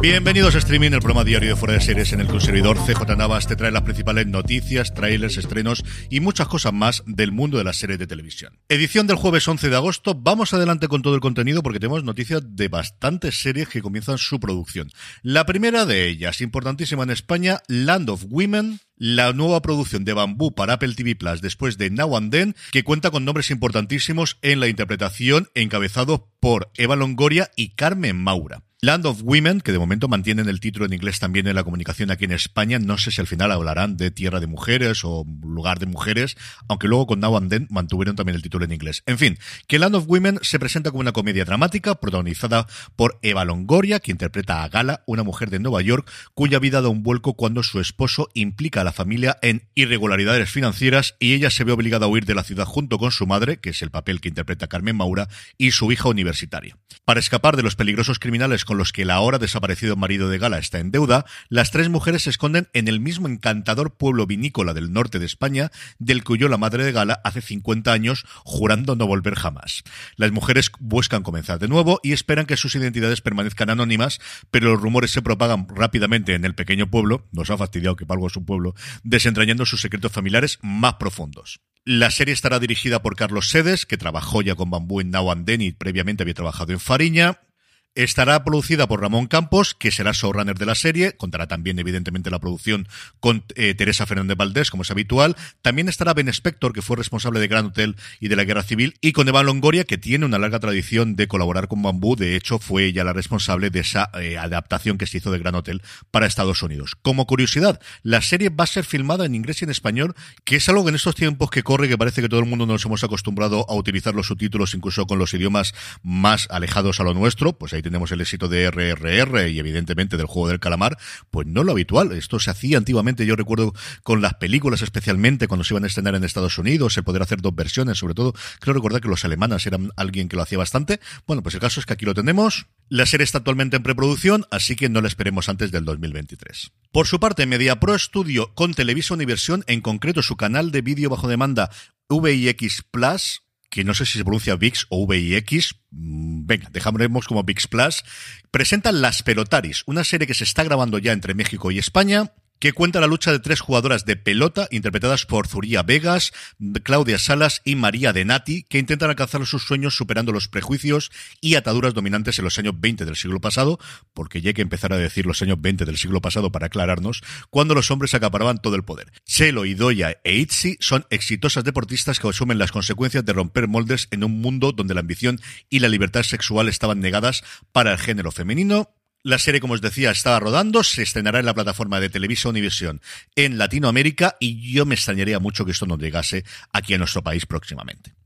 Bienvenidos a Streaming, el programa diario de Fuera de Series en el que un servidor CJ Navas te trae las principales noticias, trailers, estrenos y muchas cosas más del mundo de las series de televisión. Edición del jueves 11 de agosto. Vamos adelante con todo el contenido porque tenemos noticias de bastantes series que comienzan su producción. La primera de ellas, importantísima en España, Land of Women, la nueva producción de Bambú para Apple TV Plus después de Now and Then, que cuenta con nombres importantísimos en la interpretación, encabezado por Eva Longoria y Carmen Maura. Land of Women, que de momento mantienen el título en inglés también en la comunicación aquí en España. No sé si al final hablarán de Tierra de Mujeres o Lugar de Mujeres, aunque luego con Now and Then mantuvieron también el título en inglés. En fin, que Land of Women se presenta como una comedia dramática protagonizada por Eva Longoria, que interpreta a Gala, una mujer de Nueva York cuya vida da un vuelco cuando su esposo implica a la familia en irregularidades financieras y ella se ve obligada a huir de la ciudad junto con su madre, que es el papel que interpreta Carmen Maura, y su hija universitaria. Para escapar de los peligrosos criminales con los que el ahora desaparecido marido de Gala está en deuda, las tres mujeres se esconden en el mismo encantador pueblo vinícola del norte de España, del que huyó la madre de Gala hace 50 años, jurando no volver jamás. Las mujeres buscan comenzar de nuevo y esperan que sus identidades permanezcan anónimas, pero los rumores se propagan rápidamente en el pequeño pueblo, nos ha fastidiado que algo es un pueblo, desentrañando sus secretos familiares más profundos. La serie estará dirigida por Carlos Sedes, que trabajó ya con Bambú en Now and Then y previamente había trabajado en Fariña. Estará producida por Ramón Campos, que será showrunner de la serie. Contará también, evidentemente, la producción con eh, Teresa Fernández Valdés, como es habitual. También estará Ben Spector, que fue responsable de Gran Hotel y de la Guerra Civil. Y con Eva Longoria, que tiene una larga tradición de colaborar con Bambú. De hecho, fue ella la responsable de esa eh, adaptación que se hizo de Gran Hotel para Estados Unidos. Como curiosidad, la serie va a ser filmada en inglés y en español, que es algo que en estos tiempos que corre, que parece que todo el mundo nos hemos acostumbrado a utilizar los subtítulos incluso con los idiomas más alejados a lo nuestro. Pues ahí tenemos el éxito de RRR y evidentemente del juego del calamar, pues no lo habitual. Esto se hacía antiguamente, yo recuerdo con las películas especialmente cuando se iban a estrenar en Estados Unidos, el poder hacer dos versiones, sobre todo creo recordar que los alemanes eran alguien que lo hacía bastante. Bueno, pues el caso es que aquí lo tenemos. La serie está actualmente en preproducción, así que no la esperemos antes del 2023. Por su parte, MediaPro Studio con Televisa Universión, en concreto su canal de vídeo bajo demanda VIX Plus, que no sé si se pronuncia VIX o VIX, venga, dejamos como VIX Plus, presentan Las Pelotaris, una serie que se está grabando ya entre México y España, que cuenta la lucha de tres jugadoras de pelota, interpretadas por Zuría Vegas, Claudia Salas y María Denati, que intentan alcanzar sus sueños superando los prejuicios y ataduras dominantes en los años 20 del siglo pasado, porque ya hay que empezar a decir los años 20 del siglo pasado para aclararnos, cuando los hombres acaparaban todo el poder. Chelo, Idoya e Itzi son exitosas deportistas que asumen las consecuencias de romper moldes en un mundo donde la ambición y la libertad sexual estaban negadas para el género femenino, la serie, como os decía, estaba rodando, se estrenará en la plataforma de Televisa Univisión en Latinoamérica y yo me extrañaría mucho que esto no llegase aquí a nuestro país próximamente.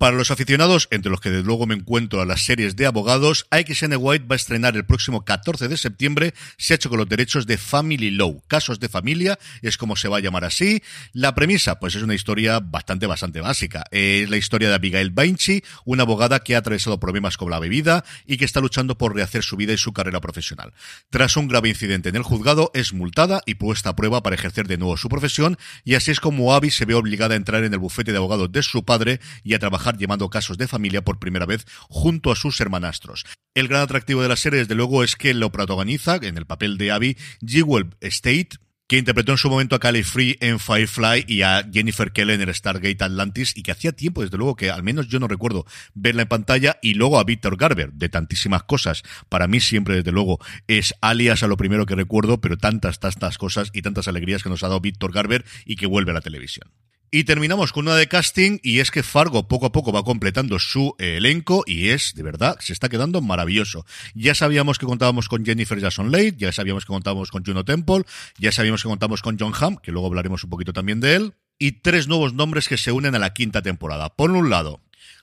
Para los aficionados, entre los que desde luego me encuentro a las series de abogados, AXN White va a estrenar el próximo 14 de septiembre, se ha hecho con los derechos de Family Law, casos de familia, es como se va a llamar así. La premisa, pues es una historia bastante, bastante básica. Es la historia de Abigail Bainchi, una abogada que ha atravesado problemas con la bebida y que está luchando por rehacer su vida y su carrera profesional. Tras un grave incidente en el juzgado, es multada y puesta a prueba para ejercer de nuevo su profesión, y así es como Abby se ve obligada a entrar en el bufete de abogados de su padre y a trabajar llevando casos de familia por primera vez junto a sus hermanastros. El gran atractivo de la serie, desde luego, es que lo protagoniza, en el papel de Abby, Jewel State, que interpretó en su momento a Cali Free en Firefly y a Jennifer Kellen en Stargate Atlantis y que hacía tiempo, desde luego, que al menos yo no recuerdo verla en pantalla y luego a Victor Garber, de tantísimas cosas. Para mí siempre, desde luego, es alias a lo primero que recuerdo, pero tantas, tantas cosas y tantas alegrías que nos ha dado Victor Garber y que vuelve a la televisión. Y terminamos con una de casting y es que Fargo poco a poco va completando su eh, elenco y es, de verdad, se está quedando maravilloso. Ya sabíamos que contábamos con Jennifer Jason Leigh, ya sabíamos que contábamos con Juno Temple, ya sabíamos que contábamos con John Hamm, que luego hablaremos un poquito también de él, y tres nuevos nombres que se unen a la quinta temporada. Por un lado,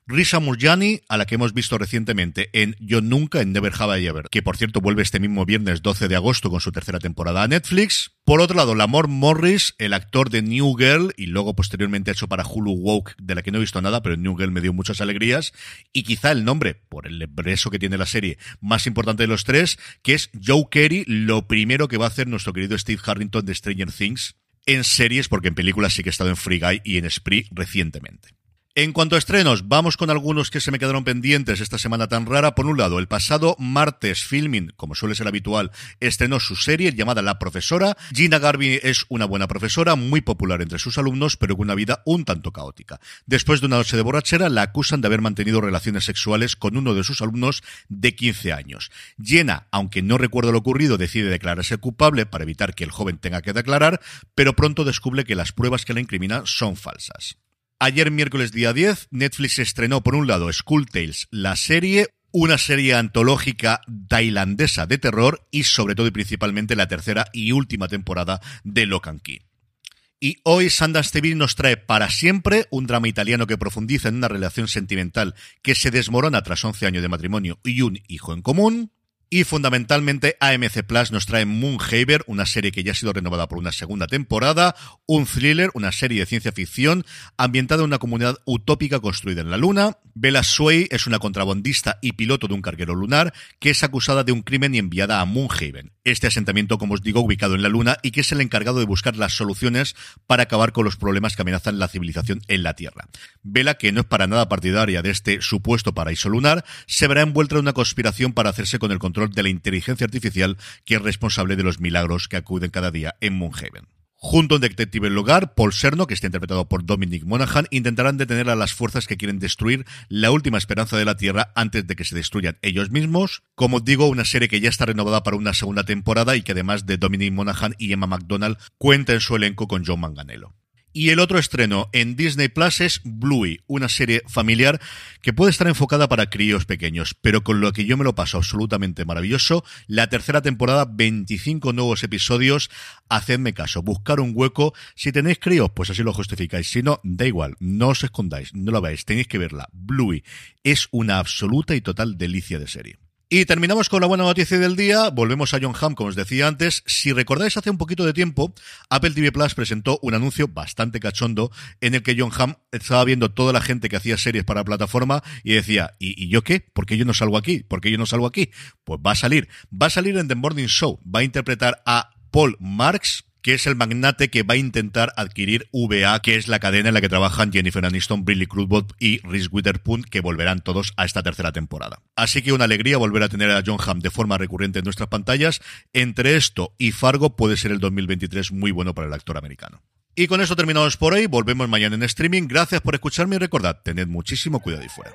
Risa Murjani, a la que hemos visto recientemente en Yo Nunca, en Never Have I Ever, que por cierto vuelve este mismo viernes 12 de agosto con su tercera temporada a Netflix. Por otro lado, Lamor Morris, el actor de New Girl, y luego posteriormente hecho para Hulu Woke, de la que no he visto nada, pero New Girl me dio muchas alegrías. Y quizá el nombre, por el breso que tiene la serie, más importante de los tres, que es Joe Kerry, lo primero que va a hacer nuestro querido Steve Harrington de Stranger Things en series, porque en películas sí que ha estado en Free Guy y en Spree recientemente. En cuanto a estrenos, vamos con algunos que se me quedaron pendientes esta semana tan rara. Por un lado, el pasado martes, Filming, como suele ser habitual, estrenó su serie llamada La Profesora. Gina Garvey es una buena profesora, muy popular entre sus alumnos, pero con una vida un tanto caótica. Después de una noche de borrachera, la acusan de haber mantenido relaciones sexuales con uno de sus alumnos de 15 años. Jenna, aunque no recuerda lo ocurrido, decide declararse culpable para evitar que el joven tenga que declarar, pero pronto descubre que las pruebas que la incriminan son falsas. Ayer miércoles día 10, Netflix estrenó por un lado School Tales, la serie, una serie antológica tailandesa de terror y sobre todo y principalmente la tercera y última temporada de Lock and Key. Y hoy Sundance TV nos trae para siempre un drama italiano que profundiza en una relación sentimental que se desmorona tras 11 años de matrimonio y un hijo en común. Y fundamentalmente AMC Plus nos trae Moonhaver, una serie que ya ha sido renovada por una segunda temporada, un thriller, una serie de ciencia ficción ambientada en una comunidad utópica construida en la Luna. Bella Sway es una contrabandista y piloto de un carguero lunar que es acusada de un crimen y enviada a Moonhaven. Este asentamiento, como os digo, ubicado en la Luna y que es el encargado de buscar las soluciones para acabar con los problemas que amenazan la civilización en la Tierra. Bella, que no es para nada partidaria de este supuesto paraíso lunar, se verá envuelta en una conspiración para hacerse con el control de la inteligencia artificial que es responsable de los milagros que acuden cada día en Moonhaven. Junto a un detective en lugar, Paul Serno, que está interpretado por Dominic Monaghan, intentarán detener a las fuerzas que quieren destruir la última esperanza de la Tierra antes de que se destruyan ellos mismos. Como digo, una serie que ya está renovada para una segunda temporada y que además de Dominic Monaghan y Emma McDonald cuenta en su elenco con John Manganello. Y el otro estreno en Disney Plus es Bluey, una serie familiar que puede estar enfocada para críos pequeños, pero con lo que yo me lo paso absolutamente maravilloso. La tercera temporada, 25 nuevos episodios. Hacedme caso, buscar un hueco. Si tenéis críos, pues así lo justificáis. Si no, da igual, no os escondáis, no lo veáis, tenéis que verla. Bluey es una absoluta y total delicia de serie. Y terminamos con la buena noticia del día. Volvemos a John Hamm, como os decía antes. Si recordáis, hace un poquito de tiempo, Apple TV Plus presentó un anuncio bastante cachondo en el que John Hamm estaba viendo toda la gente que hacía series para la plataforma y decía, ¿y, yo qué? ¿Por qué yo no salgo aquí? ¿Por qué yo no salgo aquí? Pues va a salir. Va a salir en The Morning Show. Va a interpretar a Paul Marks, que es el magnate que va a intentar adquirir VA, que es la cadena en la que trabajan Jennifer Aniston, Briley Crudup y Reese Witherspoon, que volverán todos a esta tercera temporada. Así que una alegría volver a tener a John Hamm de forma recurrente en nuestras pantallas. Entre esto y Fargo puede ser el 2023 muy bueno para el actor americano. Y con eso terminamos por hoy. Volvemos mañana en streaming. Gracias por escucharme y recordad, tened muchísimo cuidado y fuera.